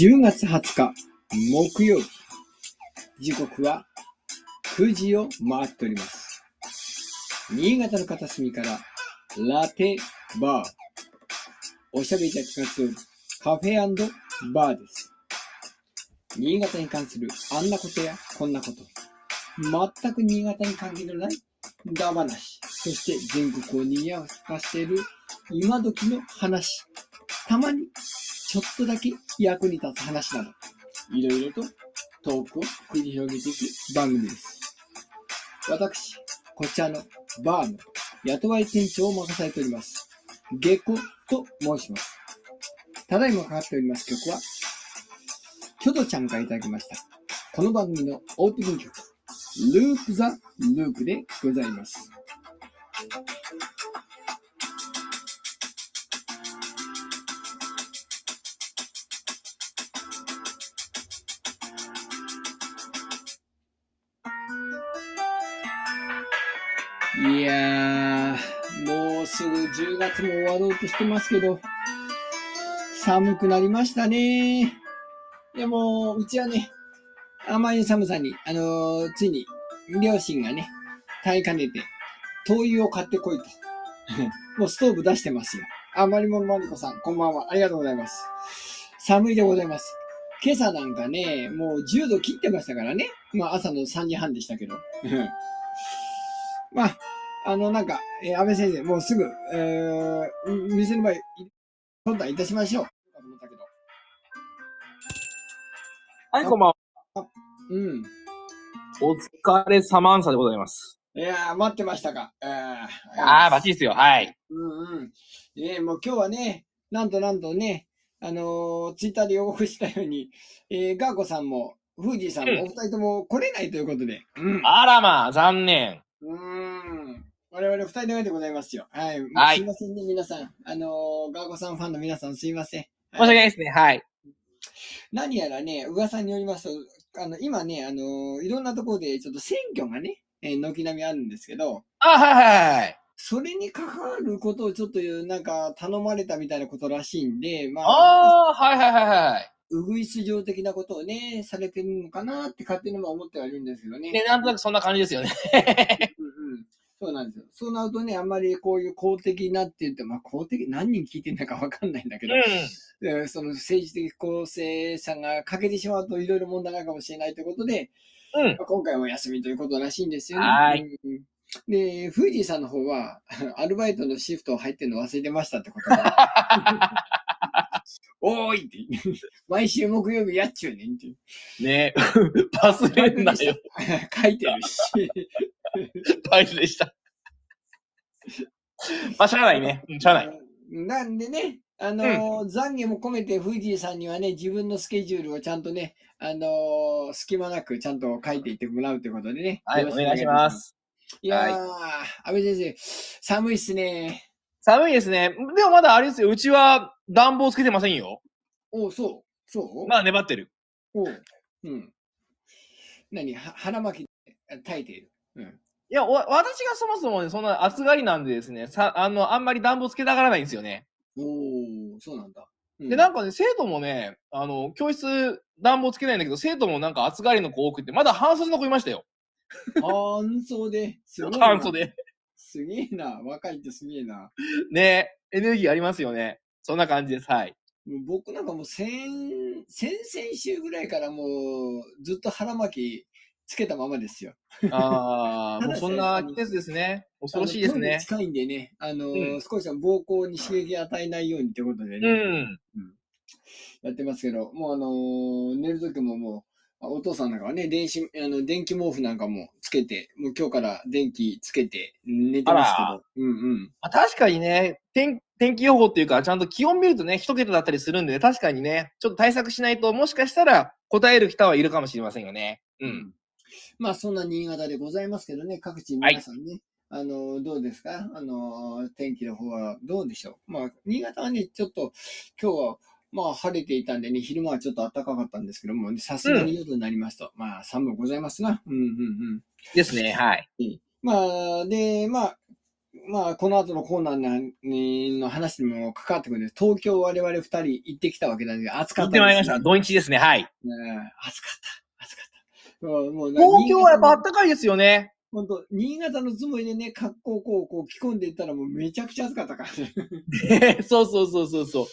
10月20日木曜日。時刻は9時を回っております。新潟の片隅からラテバー。おしゃべりたちが集うカフェバーです。新潟に関するあんなことやこんなこと。全く新潟に関係のない裏話。そして全国を賑やかしている今時の話。たまにちょっとだけ役に立つ話など、いろいろとトークを繰り広げていく番組です。私、こちらのバーの雇われ店長を任されております。ゲコと申します。ただいまかかっております曲は、キョドちゃんからいただきました。この番組のオープニング曲、ループ・ザ・ループでございます。も終わろうとしてますけど、寒くなりましたね。いやもう、うちはね、あまりの寒さに、あのーついに、両親がね、耐えかねて、灯油を買ってこいと。もうストーブ出してますよ。あまりもまりこさん、こんばんは。ありがとうございます。寒いでございます。今朝なんかね、もう10度切ってましたからね。まあ朝の3時半でしたけど。まあ、あの、なんか、えー安倍先生、もうすぐ、えー、店の前、相談いたしましょう。と思ったけど。はい、こんばんは。うん。お疲れサマンサでございます。いやー、待ってましたか。えー、あー、バッチリですよ。はい。うんうん。ねもう今日はね、なんとなんとね、あのーツイッターで予告したように、えー、ガーコさんも、フージーさんも、うんお二人とも来れないということで。うん。あらまあ、残念。うーん。我々二人の上でございますよ。はい。はいすいませんね、皆さん。あのーガーコさんファンの皆さんすいません。申し訳ないですね。はい。何やらね、噂によりますと、あの、今ね、あのーいろんなところでちょっと選挙がね、えー軒並みあるんですけど、あ、はいはいはい。それに関わることをちょっとなんか頼まれたみたいなことらしいんで、まあ、あー、はいはいはいはい。うぐいす上的なことをね、されてるのかなって勝手にも思ってはいるんですけどね。ね、なんとなくそんな感じですよね。うんうんそうなんですよ。そうなるとね、あんまりこういう公的なって言って、まあ公的、何人聞いてるのかわかんないんだけど、うん。でその政治的公正さが欠けてしまうといろいろ問題があるかもしれないということで、うん。まあ今回はお休みということらしいんですよね。はいで、フージーさんの方は、アルバイトのシフト入ってるの忘れてましたってことで。おーいって。毎週木曜日やっちゅうねんって。ね 忘れんなよ。書いてるし。大事でした。まあ、しゃあないね。うんしゃあない。なんでね、あのー懺悔も込めて、フージーさんにはね、自分のスケジュールをちゃんとね、あのー隙間なくちゃんと書いていってもらうということでね。はい、お願いしま。す。いやー、安倍先生、寒いっすね。寒いですね。でもまだあれですよ。うちは暖房つけてませんよ。おうそうそう？まだ粘ってる。おううん。何？は腹巻きで耐えている。うん。いや、わ私がそもそもね、そんな暑がりなんでですね、さ、あの、あんまり暖房つけたがらないんですよね。おおそうなんだ。うで、なんかね、生徒もね、あの、教室暖房つけないんだけど、生徒もなんか暑がりの子多くて、まだ半袖の子いましたよ。半袖。すごいな。半袖。すげえな。若いってすげえな。ねエネルギーありますよね。そんな感じです。はい。もう僕なんかもう先、先々週ぐらいからもうずっと腹巻きつけたままですよ。ああ、もうそんな季節ですね。恐ろしいですね。近いんでね、あのーうん少しは膀胱に刺激を与えないようにということでうね、ん。やってますけど、もうあのー寝るときももう、あお父さんなんかはね、電子、あの、電気毛布なんかもつけて、もう今日から電気つけて寝てますけあど、うんうん。まあ、確かにね、天、天気予報っていうか、ちゃんと気温見るとね、一桁だったりするんで、確かにね、ちょっと対策しないと、もしかしたら答える人はいるかもしれませんよね。うん。まあそんな新潟でございますけどね、各地皆さんね、あの、どうですか？あの、天気の方はどうでしょう？まあ、新潟はね、ちょっと今日はまあ晴れていたんでね、昼間はちょっと暖かかったんですけども、さすがに夜になりますと、まあ寒うございますな。うんうんうん。ですね、はい。まあ、で、まあ、まあ、この後のコーナーにの話にも関わってくるんです。東京我々二人行ってきたわけなんで、暑か行っです、ね。ったてまいりました。土日ですね。はい。暑かった。暑かった。東京はやっぱ新潟の暖かいですよね。本当新潟のつもりでね、格好をこう、こう着込んでいったらもうめちゃくちゃ暑かったからね。そうそうそうそうそう。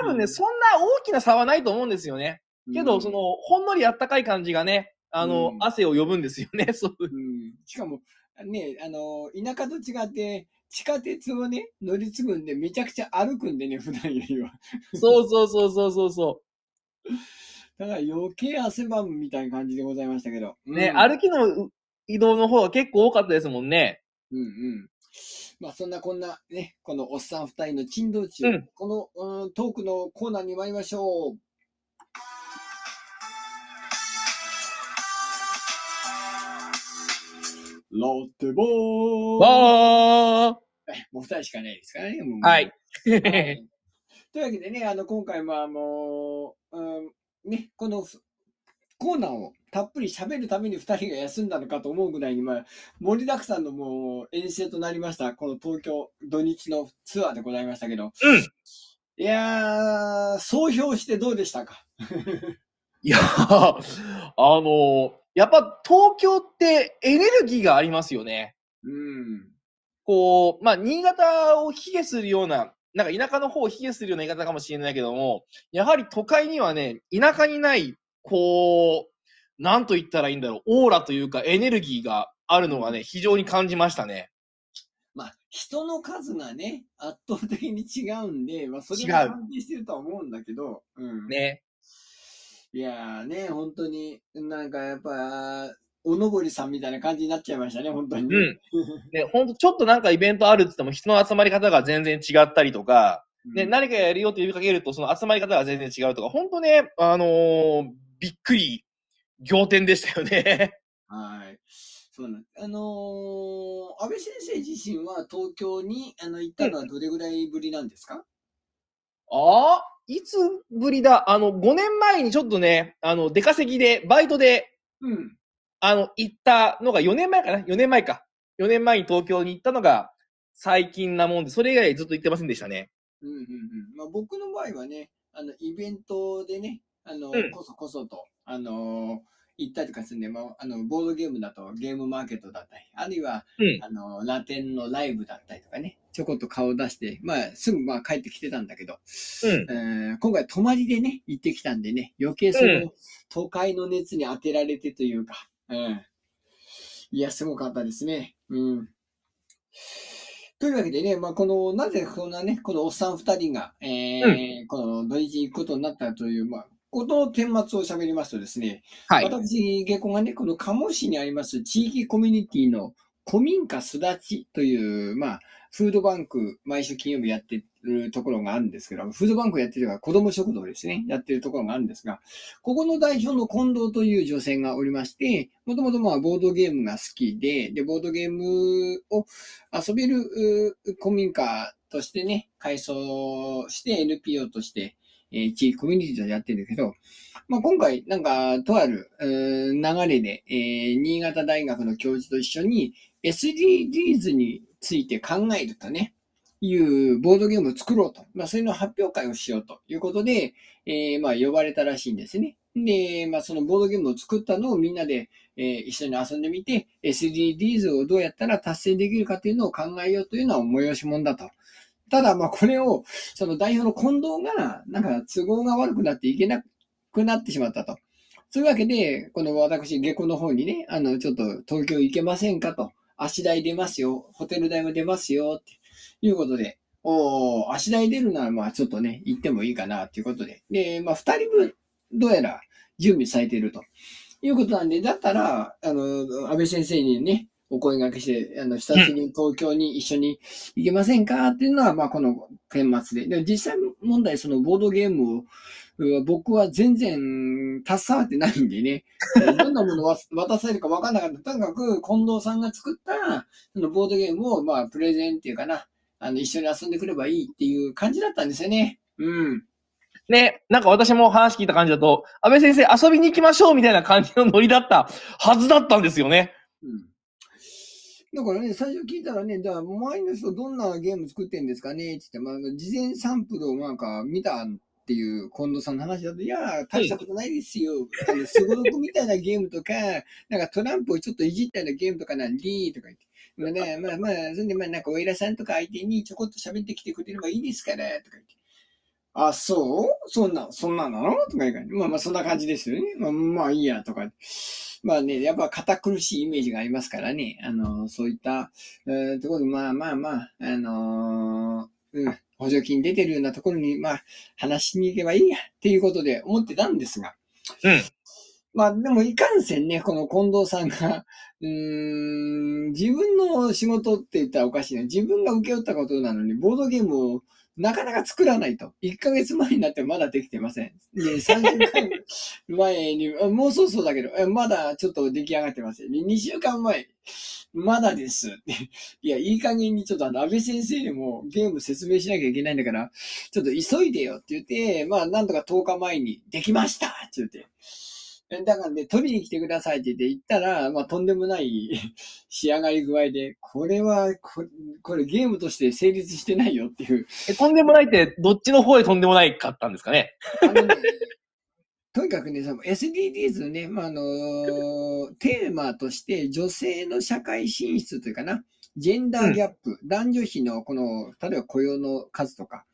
多分ね、うんそんな大きな差はないと思うんですよね。けど、その、ほんのり暖かい感じがね、あの、うん汗を呼ぶんですよね。そう。うん、しかも、ね、あの、田舎と違って、地下鉄をね、乗り継ぐんで、めちゃくちゃ歩くんでね、普段よりは。そうそうそうそうそうそだから余計汗ばむみたいな感じでございましたけど。う。ね、うん歩きの移動の方が結構多かったですもんね。うんうん。まあそんなこんなね、このおっさん二人の珍道中、うんこの、うん、トークのコーナーに参りましょう。ラテボーわもう二人しかないですからね。はい。はいというわけでね、あの、今回はもう、うん、ね、このふコーナーをたっぷり喋るために二人が休んだのかと思うぐらいに、まあ、盛りだくさんのもう遠征となりました、この東京土日のツアーでございましたけど、うん。いやー、総評してどうでしたか？いやー、あのやっぱ東京ってエネルギーがありますよね。うん。こう、まあ、新潟を卑下するような、なんか田舎の方を卑下するような言い方かもしれないけども、やはり都会にはね、田舎にない、こう、なんと言ったらいいんだろう、オーラというかエネルギーがあるのがね、非常に感じましたね。まあ、人の数がね、圧倒的に違うんで、まあ、それが関係してるとは思うんだけど、うん。ね。いやーね、本当に、なんかやっぱ、おのぼりさんみたいな感じになっちゃいましたね、本当にね。うん。ね、ほんとちょっとなんかイベントあるって言っても人の集まり方が全然違ったりとか、ね、うん何かやるよって呼びかけるとその集まり方が全然違うとか、ほんとね、あのーびっくり、仰天でしたよね。はい。そうなんあのー安倍先生自身は東京にあの行ったのはどれぐらいぶりなんですか、ああ、いつぶりだ？あの、5年前にちょっとね、あの、出稼ぎで、バイトで、うん。あの、行ったのが4年前かな ?4 年前か。4年前に東京に行ったのが最近なもんで、それ以外ずっと行ってませんでしたね。うんうんうん。まあ、僕の場合はね、あの、イベントでね、あの、うんこそこそと、あのー行ったりとかするんで、まあ、あの、ボードゲームだとゲームマーケットだったり、あるいは、うんあの、ラテンのライブだったりとかね、ちょこっと顔を出して、まあ、すぐまあ帰ってきてたんだけど、うん。えー今回泊まりでね、行ってきたんでね、余計その、うん都会の熱に当てられてというか、うん。いや、すごかったですね。うん。というわけでね、まあ、この、なぜこんなね、このおっさん二人が、えーこの土日に行くことになったという、まあ、ことの顛末を喋りますとですね、はい。私、下校がね、この鴨市にあります地域コミュニティの古民家すだちという、まあ、フードバンク、毎週金曜日やってるところがあるんですけど、フードバンクやってるのが子供食堂ですね、やってるところがあるんですが、ここの代表の近藤という女性がおりまして、もともとまあ、ボードゲームが好きで、で、ボードゲームを遊べる古民家としてね、改装して NPO として、えー地域コミュニティとやってるけど、まあ、今回、なんか、とある、流れで、えー新潟大学の教授と一緒に SDGs について考えるとね、いうボードゲームを作ろうと。まあ、そういうの発表会をしようということで、えーまあ、呼ばれたらしいんですね。で、まあ、そのボードゲームを作ったのをみんなで、えー一緒に遊んでみて、SDGs をどうやったら達成できるかというのを考えようというのは催し物だと。ただ、まあ、これを、その代表の近藤が、なんか都合が悪くなっていけなくなってしまったと。そういうわけで、この私、下戸の方にね、あの、ちょっと東京行けませんかと。足代出ますよ。ホテル代も出ますよ。っていうことで、おー足代出るなら、まあちょっとね、行ってもいいかな、ということで。で、まあ二人分、どうやら準備されていると。いうことなんで、だったら、あの、安倍先生にね、お声掛けして、あの、久しぶりに東京に一緒に行けませんかっていうのは、まあこの顛末で。で、実際問題、そのボードゲームを、僕は全然携わってないんでね、どんなものを渡されるか分かんなかった。とにかく、近藤さんが作った、そのボードゲームを、まあ、プレゼンっていうかな、あの、一緒に遊んでくればいいっていう感じだったんですよね。うん。ね、なんか私も話聞いた感じだと、安倍先生遊びに行きましょうみたいな感じのノリだったはずだったんですよね。うん。だからね、最初聞いたらね、じゃあ、周りの人どんなゲーム作ってんですかねって言って、まあ、事前サンプルをなんか見たっていう近藤さんの話だと、いや、大したことないですよ。あの、すごろくみたいなゲームとか、なんかトランプをちょっといじったようなゲームとかなんで、とか言って。まあね、まあまあ、それでまあなんかお偉さんとか相手にちょこっと喋ってきてくれればいいですから、とか言って。あ、そう？そんな、そんななの？とか言うから、まあまあそんな感じですよね。まあまあいいや、とか。まあね、やっぱ堅苦しいイメージがありますからね。あの、そういった、えー、ところで、まあまあまあ、あのーうん、補助金出てるようなところに、まあ、話しに行けばいいや、っていうことで思ってたんですが。うん。まあ、でもいかんせんね、この近藤さんが、うーん、自分の仕事って言ったらおかしいな。自分が受け負ったことなのに、ボードゲームをなかなか作らないと。1ヶ月前になってまだできてません。で、30回前に、もうそうそうだけど、まだちょっと出来上がってません。2週間前、まだです。いや、いい加減にちょっとあの、安倍先生にもゲーム説明しなきゃいけないんだから、ちょっと急いでよって言って、まあ、なんとか10日前にできましたって言って。えだからね、取りに来てくださいって言って行ったら、まあ、とんでもない 仕上がり具合で、これはこ、これゲームとして成立してないよっていう。え、とんでもないって、どっちの方でとんでもないかったんですかね？とにかくね、その SDGs のね、まあ、あのテーマとして女性の社会進出というかな、ジェンダーギャップ、男女比のこの、例えば雇用の数とか、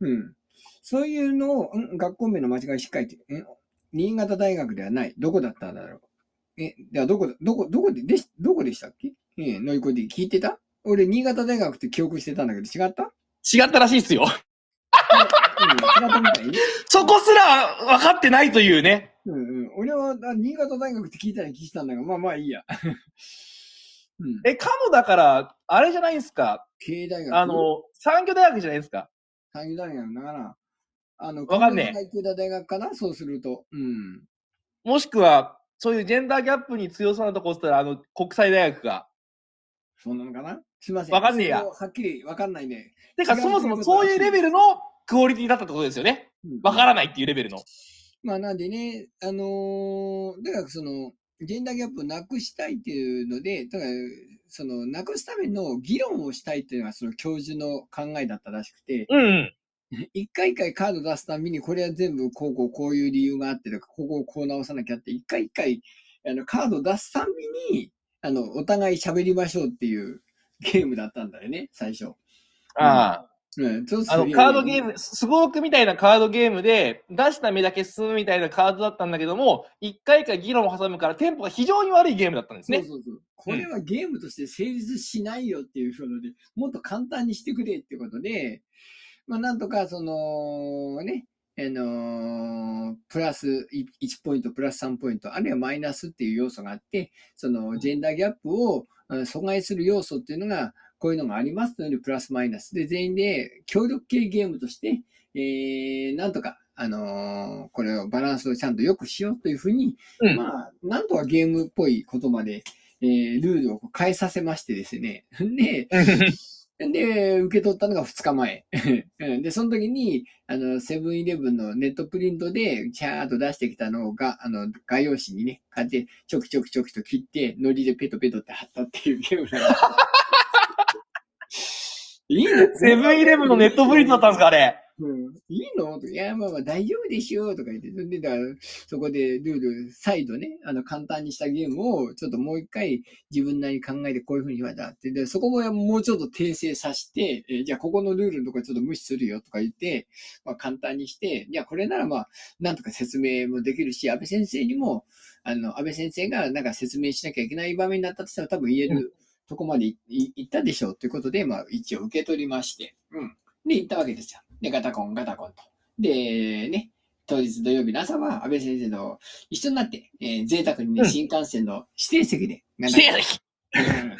うん。そういうのを、ん学校名の間違いしっかりって、ん新潟大学ではない。どこだったんだろう。え、ではどこだ、どこ、どこで、でし、どこでしたっけ？ええ、のいこで聞いてた？俺、新潟大学って記憶してたんだけど、違った？違ったらしいっすよ。うん、違ったみたい？ね。そこすら分かってないというね。うんうん。俺は、あ新潟大学って聞いたら聞いたんだが、まあまあいいや。うん。え、かもだから、あれじゃないですか？経営大学？あ、の、産業大学じゃないですか？産業大学だから、あの、わかんねえ大学かな？そうすると。うん。もしくは、そういうジェンダーギャップに強そうなとこっつったら、あの、国際大学が。そうなのかな？すいません。わかんねえやはっきりわかんないね。てか、そもそもそういうレベルのクオリティだったってことですよね。うんわからないっていうレベルの。まあなんでね、あのー、だからその、ジェンダーギャップをなくしたいっていうので、だから、その、なくすための議論をしたいっていうのが、その教授の考えだったらしくて、うんうん。一回一回カード出すたびに、これは全部こうこうこういう理由があってとか、ここをこう直さなきゃって、一回一回、あの、カード出すたびに、あの、お互い喋りましょうっていうゲームだったんだよね、最初。ああ。うん、そうすあの、カードゲーム、すごろくみたいなカードゲームで、出した目だけ進むみたいなカードだったんだけども、一回一回議論を挟むから、テンポが非常に悪いゲームだったんですね。そうそうそう。これはゲームとして成立しないよっていうので、もっと簡単にしてくれってことで、まあなんとかその、ね、あのープラス1ポイント、プラス3ポイント、あるいはマイナスっていう要素があって、そのジェンダーギャップをうん阻害する要素っていうのが、こういうのがありますので、プラスマイナス。で全員で協力系ゲームとして、えー、なんとか、あのーこれをバランスをちゃんと良くしようというふうに、うん。まあ、なんとかゲームっぽいことまで、えー、ルールを変えさせましてですね。で、で、受け取ったのが2日前。で、その時に、あの、セブンイレブンのネットプリントで、チャーっと出してきたのが、あの、画用紙にね、こうやって、ちょきちょきちょきと切って、ノリでペトペトって貼ったっていうゲームなんです。いいねセブンイレブンのネットプリントだったんですか、あれ。うん、いいの？といや、まあまあ大丈夫でしょうとか言って、で、だから、そこでルール、再度ね、あの、簡単にしたゲームを、ちょっともう一回自分なりに考えてこういうふうに言われたって、で、そこももうちょっと訂正させて、えーじゃあここのルールのとこちょっと無視するよとか言って、まあ簡単にして、じゃあこれならまあ、なんとか説明もできるし、安倍先生にも、あの、安倍先生がなんか説明しなきゃいけない場面だったとしたら多分言えるとこまでい行ったでしょうということで、まあ一応受け取りまして、うん。で、行ったわけですよ。で、ガタコン、ガタコンと。で、ね、当日土曜日の朝は安倍先生と一緒になって、えー贅沢にね、うん新幹線の指定席で、指定席うん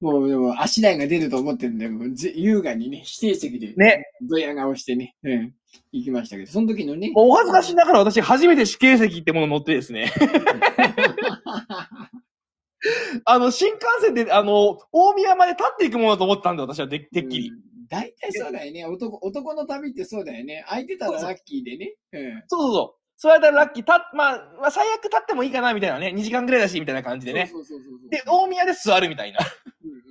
もう、でも足台が出ると思ってるんで、もうぜ優雅にね、指定席で、ね。ドヤ顔してね、うん、行きましたけど、その時のね、お恥ずかしながら私初めて死刑席ってもの乗ってですね。あの、新幹線で、あの、大宮まで立っていくものだと思ったんで、私はでてっきり。うん大体そうだよね。男、男の旅ってそうだよね。空いてたらラッキーでね。うん。そうそうそう。そうやったらラッキー、た、まあ、まあ、最悪立ってもいいかな、みたいなね。2時間ぐらいだし、みたいな感じでね。そうそうそうそう。で、大宮で座るみたいな。うんうん。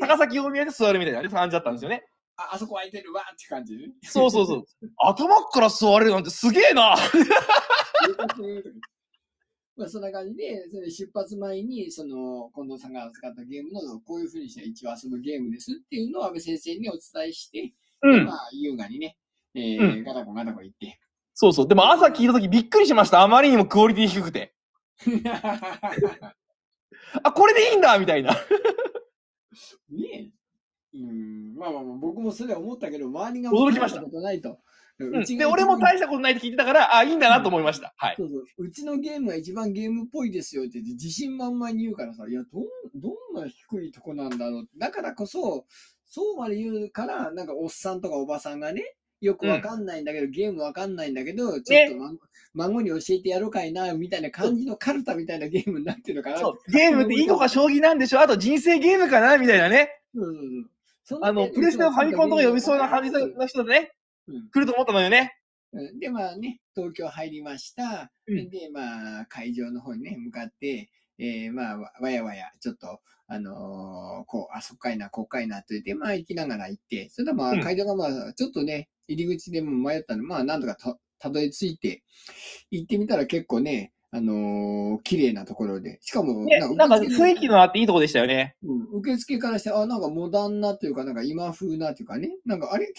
高崎大宮で座るみたいなね感じだったんですよね。あ、あそこ空いてるわって感じね。そうそうそう。頭っから座れるなんてすげえな まあ、そんな感じで、それ出発前に、その、近藤さんが扱ったゲームの、こういう風にして一応遊ぶゲームですっていうのを安倍先生にお伝えして、うんま。あ、優雅にね、えーうんガタコガタコ言って。そうそう。でも朝聞いたときびっくりしました。あまりにもクオリティ低くて。あ、これでいいんだみたいな。ねえ。うん、まあまあまあ、僕もそれは思ったけど、周りが驚きましたことないと。で、が俺も大したことないって聞いてたから、あ、いいんだなと思いました。はい。そうそううちのゲームが一番ゲームっぽいですよって言って自信満々に言うからさ、いや、どん、どんな低いとこなんだろう。だからこそ、そうまで言うから、なんかおっさんとかおばさんがね、よくわかんないんだけど、ゲームわかんないんだけど、ちょっと孫,、孫に教えてやろうかいな、みたいな感じのカルタみたいなゲームになってるのかな。そう。ゲームって囲碁か将棋なんでしょ？あと人生ゲームかな？みたいなね。そうそうんなあの、プレステのファミコンとか読みそうな感じの人でね、うん来ると思ったのよね。うんで、まあね、東京入りました。うんで、まあ、会場の方にね、向かって、えーまあ、わわやわや、ちょっと、あのーこう、あそっかいな、こっかいな、と言って、まあ、行きながら行って、それでまあ、うん会場がまあ、ちょっとね、入り口でも迷ったので、まあ、なんとかた、たどり着いて、行ってみたら結構ね、あのー綺麗なところで、しかも、ね、なんか雰囲気のあっていいとこでしたよね。うん、受付からして、あ、なんかモダンなというか、なんか今風なというかね、なんかあれ、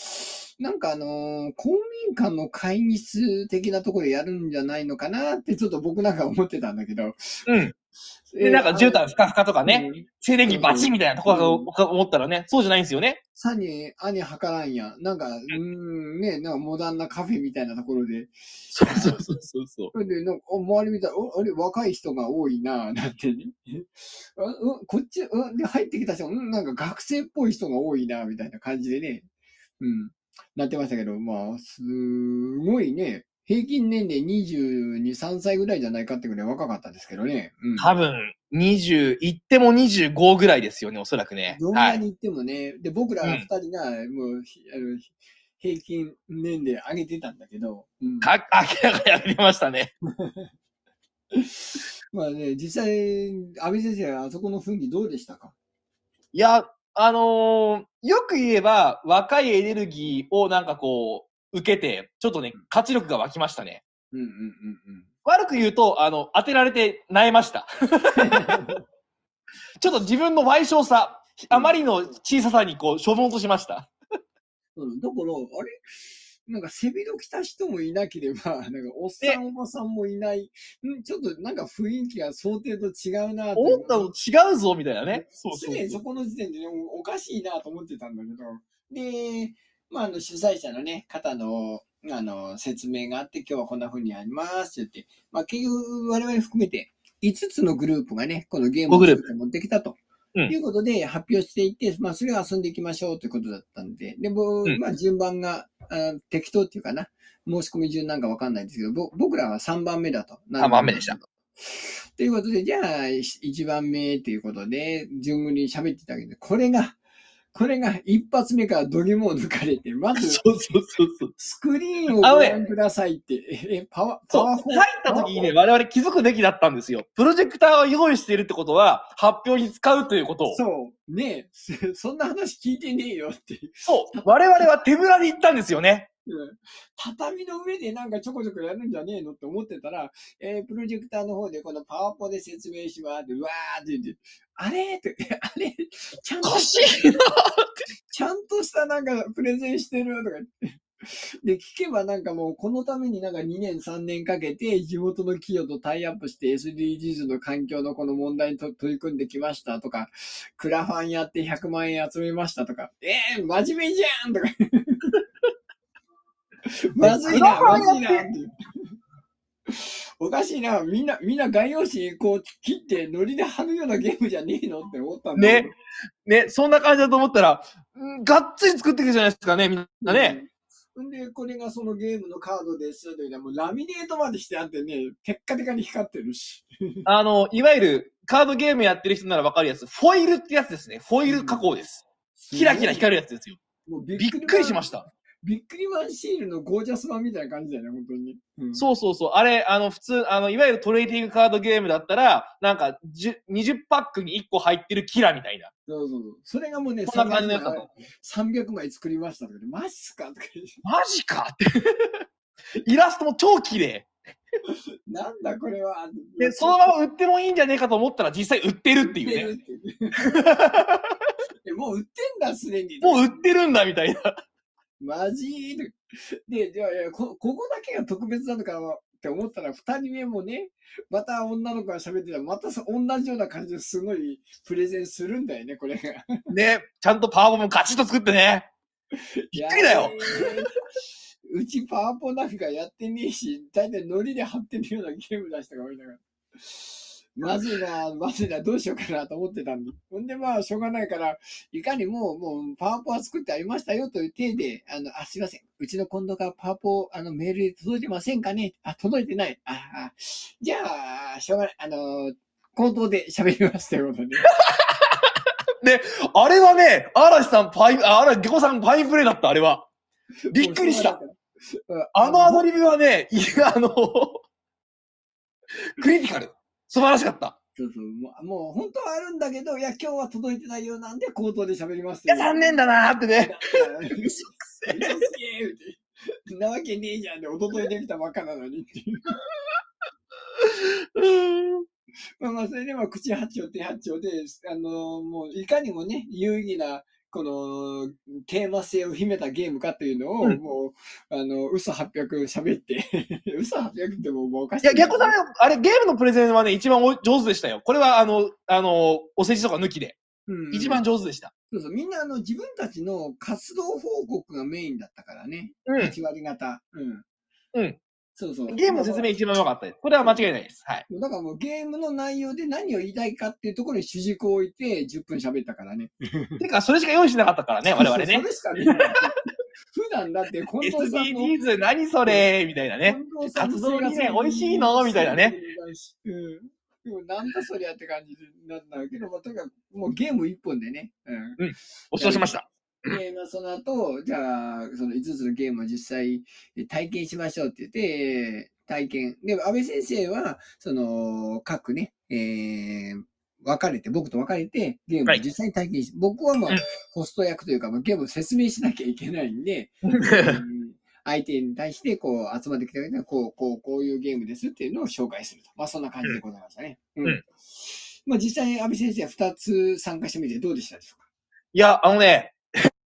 なんかあのー公民館の会議室的なところでやるんじゃないのかなってちょっと僕なんか思ってたんだけど。うん。で、なんか絨毯ふかふかとかね、うん静電気バチみたいなところか思ったらね、そうじゃないんですよね。さに、兄はからんや。なんか、うーん、ね、なんかモダンなカフェみたいなところで。そうそうそうそうそう。で、なんか、お周り見たら、お、あれ、若い人が多いなぁ、なんてね。あうん、こっち、うん、で、入ってきた人、うん、なんか学生っぽい人が多いなぁ、みたいな感じでね。うん。なってましたけど、まあ、すごいね。平均年齢22、3歳ぐらいじゃないかってぐらい若かったですけどね。うん。多分、20、行っても25ぐらいですよね、おそらくね。どんは。ないに行ってもね、で、僕ら二人が、もう、ひあの、平均年齢上げてたんだけど、うん、か、明らかに上げましたね。まあね、実際、安倍先生はあそこの雰囲気どうでしたか？いや、あのーよく言えば、若いエネルギーをなんかこう、受けて、ちょっとね、活力が湧きましたね。うんうんうん悪く言うと、あの、当てられて萎えました。ちょっと自分の賠償さ、あまりの小ささにこう、消耗としました。うん。だから、あれ？なんか背広着た人もいなければ、なんかおっさんおばさんもいない。ん？ちょっとなんか雰囲気が想定と違うなって。思ったの違うぞ、みたいなね。そうすそうそ。でにそうこの時点でね、おおかしいなと思ってたんだけど。で、まあ、あの、主催者のね、方の、あの、説明があって、今日はこんな風にやりますって言って、まあ、結局、我々含めて、5つのグループがね、このゲームを持ってきたと。うん。いうことで発表していって、まあ、それを遊んでいきましょうということだったんで、で、もうん。まあ、順番が、あ適当っていうかな、申し込み順なんかわかんないですけど、ぼ僕らは3番目だと。3番目でした。ということで、じゃあ、1番目ということで、順繰りに喋ってたけど、これが、これが一発目から度肝を抜かれて、まず、そうそうそうそう。スクリーンをご覧くださいって、え、えパワパ。ワフォー入った時にね、我々気づくべきだったんですよ。プロジェクターを用意しているってことは、発表に使うということを。そう。ねえ、そんな話聞いてねえよって。そう。我々は手ぶらで行ったんですよね。うん畳の上でなんかちょこちょこやるんじゃねえのって思ってたら、えープロジェクターの方でこのパワポで説明しますって、うわーって言って、あれって、あれちゃんと。ちゃんとしたなんかプレゼンしてるとか言って。で、聞けばなんかもうこのためになんか2年3年かけて地元の企業とタイアップして SDGs の環境のこの問題にと取り組んできましたとか、クラファンやって100万円集めましたとか、えー、真面目じゃんとか。まずいな、まずいな。おかしいな。みんな、みんな概要紙こう切ってノリで貼るようなゲームじゃねえのって思ったんだね。ね、そんな感じだと思ったら、うんがっつり作っていくじゃないですかね、みんなね。うん。で、これがそのゲームのカードですというのはもうラミネートまでしてあってね、テッカテカに光ってるし。あの、いわゆるカードゲームやってる人ならわかるやつ、フォイルってやつですね。フォイル加工です。キラキラ光るやつですよ。もうびびっくりしました。ビックリマンシールのゴージャス版みたいな感じだよね、本当に。うんそうそうそう。あれ、あの、普通、あの、いわゆるトレーディングカードゲームだったら、なんか、10 20パックに1個入ってるキラみたいな。そうそうそう。それがもうね、そんな感じのやつだと。300枚作りましたとかで、マジっすか？とかマジか？って。イラストも超綺麗。なんだこれは。で、そのまま売ってもいいんじゃねえかと思ったら実際売ってるっていうね。もう売ってんだ、すでに。もう売ってるんだみたいな。マジで、じゃあ、いやこ、ここだけが特別なのかなって思ったら、二人目もね、また女の子が喋ってたら、またそ同じような感じですごいプレゼンするんだよね、これが。ね、ちゃんとパワーボムガチッと作ってね。びっくりだよ。うちパワポなんかやってねえし、だいたいノリで貼ってるようなゲーム出したから思いながら。まずいな、まずいな、どうしようかなと思ってたんで。ほんでまあ、しょうがないから、いかにも、もう、パワポは作ってありましたよという体で、あの、あ、すいません。うちの今度がパワポ、あの、メールで届いてませんかね？あ、届いてない。あ、あじゃあ、しょうがない。あの、口頭で喋りますということで。あれはね、嵐さんパイ、あ、あら、ゲコさんパインプレイだった、あれは。びっくりした。うん。あのアドリブはね、いや、あの、クリティカル。素晴らしかった。そうそう。もう、もう本当はあるんだけど、いや、今日は届いてないようなんで、口頭で喋りますいや、残念だなーってね。嘘くせえ嘘つけーって。なわけねえじゃんって、一昨日できたばっかなのにっていう。まあまあ、それでも口八丁手八丁で、あのもう、いかにもね、有意義な、この、テーマ性を秘めたゲームかというのを、うんもう、あの、嘘800喋って、嘘800ってもうもうおかしいや、逆さね、あれ、ゲームのプレゼンはね、一番お上手でしたよ。これは、あの、あの、お世辞とか抜きで。うん一番上手でした。そうそう、みんなあの、自分たちの活動報告がメインだったからね。うん。8割方。うん。うん。そうそう。ゲームの説明一番良かったです。これは間違いないです。はい。だからもうゲームの内容で何を言いたいかっていうところに主軸を置いて10分喋ったからね。てか、それしか用意しなかったからね、我々ねそ。れしかねえんだって。普段だって近藤さんの。SDGs 何それ？みたいなね。活動理念生活美味しいの？みたいなね。うん。でもなんだそりゃって感じなんだけど、まあ、とにかくもうゲーム一本でね。うん。お視聴しました。で、まあ、その後、じゃあ、その5つのゲームを実際え体験しましょうって言って、体験。で、安倍先生は、その、各ね、えー、分かれて、僕と分かれて、ゲームを実際に体験し、僕はまあうん、ホスト役というか、まあ、ゲームを説明しなきゃいけないんで、うん相手に対して、こう、集まってきた時にこう、こう、こういうゲームですっていうのを紹介すると。まあ、そんな感じでございましたね。うん。うんまあ、実際、安倍先生は2つ参加してみてどうでしたでしょうか？いや、あのね、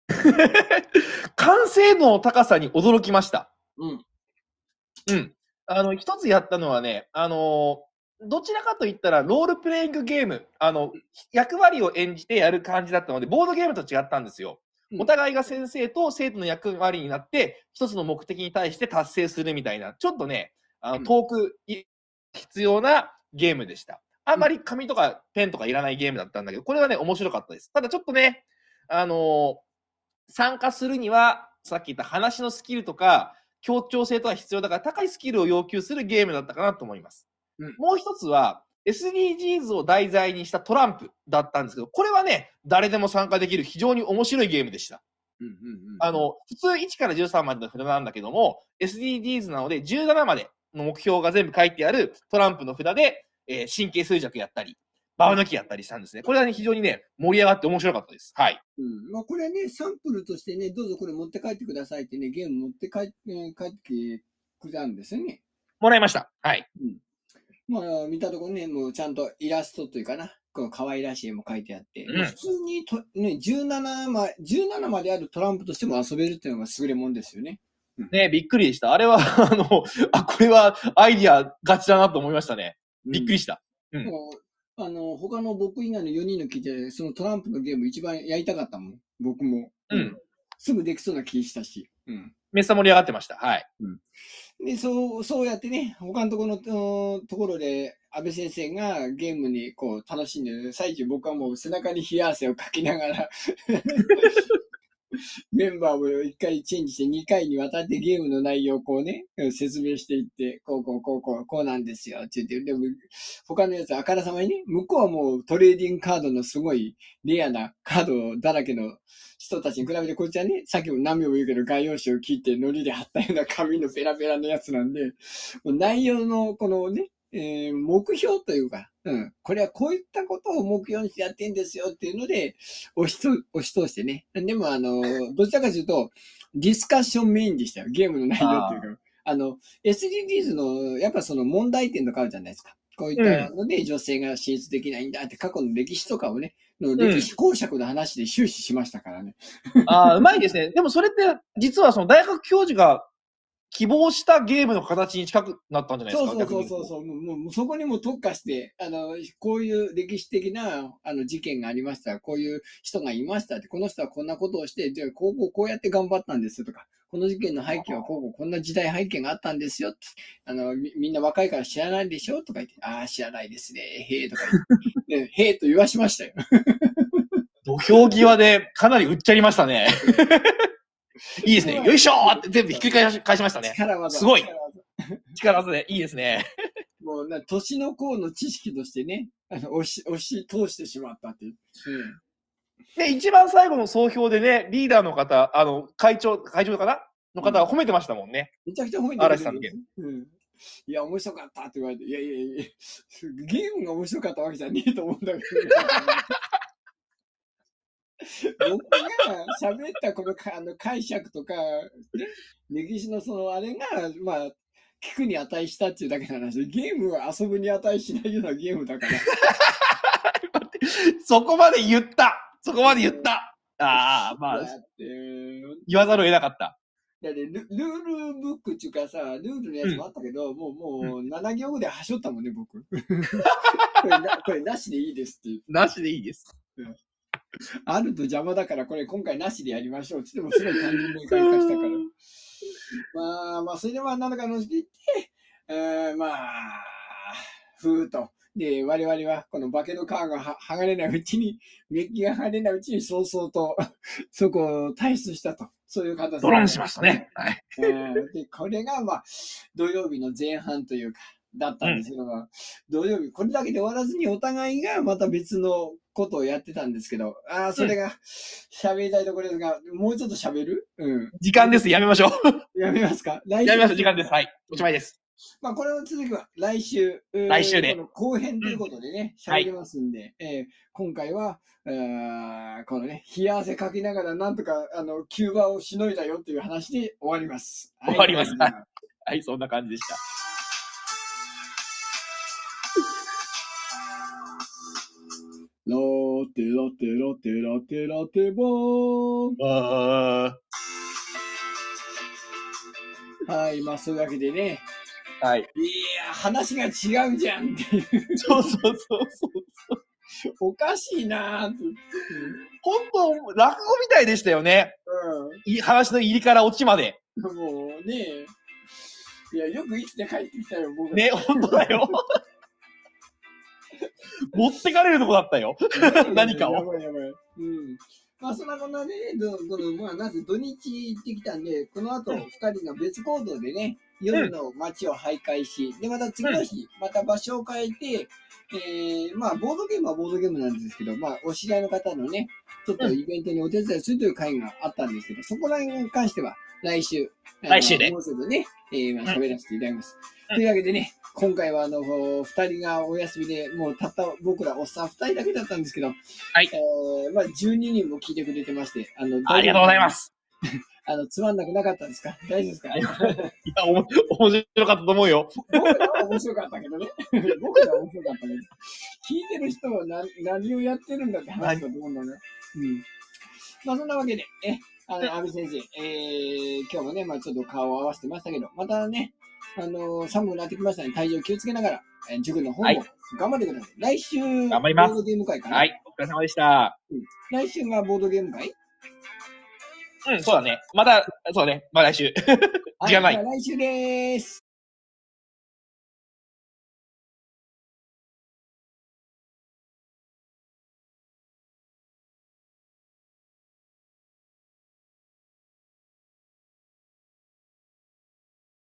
完成度の高さに驚きました。うん。うん。あの、一つやったのはね、あのどちらかといったら、ロールプレイングゲーム、あの、役割を演じてやる感じだったので、ボードゲームと違ったんですよ。うんお互いが先生と生徒の役割になって、一つの目的に対して達成するみたいな、ちょっとね、あうんの遠くい必要なゲームでした。あんまり紙とかペンとかいらないゲームだったんだけど、これはね、面白かったです。ただちょっとね、あのー参加するには、さっき言った話のスキルとか、協調性とか必要だから、高いスキルを要求するゲームだったかなと思います。うんもう一つは、SDGs を題材にしたトランプだったんですけど、これはね、誰でも参加できる非常に面白いゲームでした。うんうんうん。あ、の、普通1から13までの札なんだけども、SDGs なので17までの目標が全部書いてあるトランプの札で、えー神経衰弱やったり、ババ抜きやったりしたんですね。これはね、非常にね、盛り上がって面白かったです。はい。うん。まあ、これはね、サンプルとしてね、どうぞこれ持って帰ってくださいってね、ゲーム持って帰って、えー帰ってくれたんですよね。もらいました。はい。まあ、見たところね、もうちゃんとイラストというかな、こう可愛らしい絵も書いてあって、うんまあ普通にと、ね、17ま、17まであるトランプとしても遊べるっていうのが優れもんですよね。ね、びっくりでした。あれは、あの、あ、これはアイディアガチだなと思いましたね。びっくりした。うんもうあの、他の僕以外の4人の聞いて、そのトランプのゲーム一番やりたかったもん。僕も。うん。すぐできそうな気したし。うん。めっさ盛り上がってました。はい。で、そう、そうやってね、他のところのうんところで、安倍先生がゲームにこう楽しんでる最中、僕はもう背中に冷や汗をかきながら、メンバーを1回チェンジして2回にわたってゲームの内容をこうね、説明していって、こうこうこうこう、こうなんですよって言って、でも、他のやつあからさまにね、向こうはもうトレーディングカードのすごいレアなカードだらけの人たちに比べて、こっちはね、さっきも何秒も言うけど概要紙を切って糊で貼ったような紙のペラペラのやつなんで、内容のこのね、えー目標というか、うん、これはこういったことを目標にしてやってんですよっていうので、押しと押し通してね。でも、あの、どちらかというと、ディスカッションメインでしたよ。ゲームの内容っていうか。あの、SDGs の、やっぱその問題点とかあるじゃないですか。こういったので、女性が進出できないんだって、過去の歴史とかをね、の歴史公爵の話で終始しましたからね。ああ、うまいですね。でもそれって、実はその大学教授が希望したゲームの形に近くなったんじゃないですか？そうそうそうそうう。そうもうもうそこにも特化して、あの、こういう歴史的なあの事件がありました。こういう人がいましたって、この人はこんなことをして、で、こうこうこうやって頑張ったんですとか、この事件の背景はこうこうこんな時代背景があったんですよって。あの、みみんな若いから知らないでしょとか言って、ああ、知らないですね。へえとか言って、ねへえと言わしましたよ。土俵際でかなりうっちゃりましたね。いいですね。よいしょーって全部ひっくり返し返しましたね。力技。すごい力技でいいですね。もうな、年の功の知識としてね、あの、押し、押し通してしまったっていう。うんで、一番最後の総評でね、リーダーの方、あの、会長、会長かな？の方は褒めてましたもんね。めちゃくちゃ褒めてくれて嵐さんうん。いや、面白かったって言われて、いやいやいや、ゲームが面白かったわけじゃねえと思うんだけど。僕が喋ったこのかあの解釈とか、ね、歴史のそのあれが、まあ、聞くに値したっていうだけの話で、ゲームは遊ぶに値しないようなゲームだから。そこまで言ったそこまで言ったああ、まあ、言わざるを得なかった。だってルルールブックっていうかさ、ルールのやつもあったけど、もう、もう、7行ぐらいはしょったもんね、僕。これな、これなしでいいですっていう。なしでいいです。あると邪魔だから、これ今回なしでやりましょうって言っても、すごい単純明快化したから。まあ、まあ、それでまあ、なんだかのしていって、えー、まあ、ふーっと。で、我々は、この化けの皮がは剥がれないうちに、メッキが剥がれないうちに、早々と、そこを退出したと。そういう形でドロンしましたね。はい。えーで、これが、まあ、土曜日の前半というか、だったんですけども、土曜日、これだけで終わらずにお互いがまた別のことをやってたんですけど、ああ、それが喋りたいところですが、もうちょっと喋る？うん。時間です。やめましょう。やめますか？来やめましょう。時間です。はい。おしまいです。まあ、これの続きは来週、えー来週で後編ということでね、うんはい喋りますんで、えー今回は、えーこのね、冷や汗かきながらなんとか、あの、キューバをしのいだよっていう話で終わります。終わりますはいはい、そんな感じでした。ラテラテラテラテラテボーあはい、まあそういうわけでね、はい。いや、話が違うじゃんっていう、そうそうそうそう。おかしいなーって。本当、落語みたいでしたよね。い話の入りから落ちまで。もうね、いや、よく生きて帰ってきたよ、僕。ね、本当だよ。持ってかれるとこだったよ。何かをやばいやばい。うん。まあ、そんなこんなでね、どこの、まあ、なぜ土日行ってきたんで、この後、うん二人が別行動でね、夜の街を徘徊し、で、また次の日、また場所を変えて、えー、まあ、ボードゲームはボードゲームなんですけど、まあ、お知り合いの方のね、ちょっとイベントにお手伝いするという会があったんですけど、そこら辺に関しては、来週、来週でもうちょっとね、えー、まあ、喋らせていただきます。うんというわけでね、今回はあの、二人がお休みで、もうたった僕らおっさん二人だけだったんですけど、はいえー、まあ、12人も聞いてくれてまして、あの、ありがとうございま。す。あの、つまんなくなかったですか？大丈夫ですか？いや、おも面白かったと思うよ。僕らは面白かったけどね。僕らは面白かったけど。聞いてる人は何何をやってるんだって話だと思うんだね。うん。まあそんなわけで、え、あの、安部先生、えー、今日もね、まあちょっと顔を合わせてましたけど、またね、あの寒くなってきましたので、体調気をつけながら、えー塾の方もはい頑張ってください。来週、頑張りますボードゲーム会かな？はい、お疲れ様でした。来週がボードゲーム会？うん、そうだね。また、そうだね。まあ来週。時間ない来週でーす。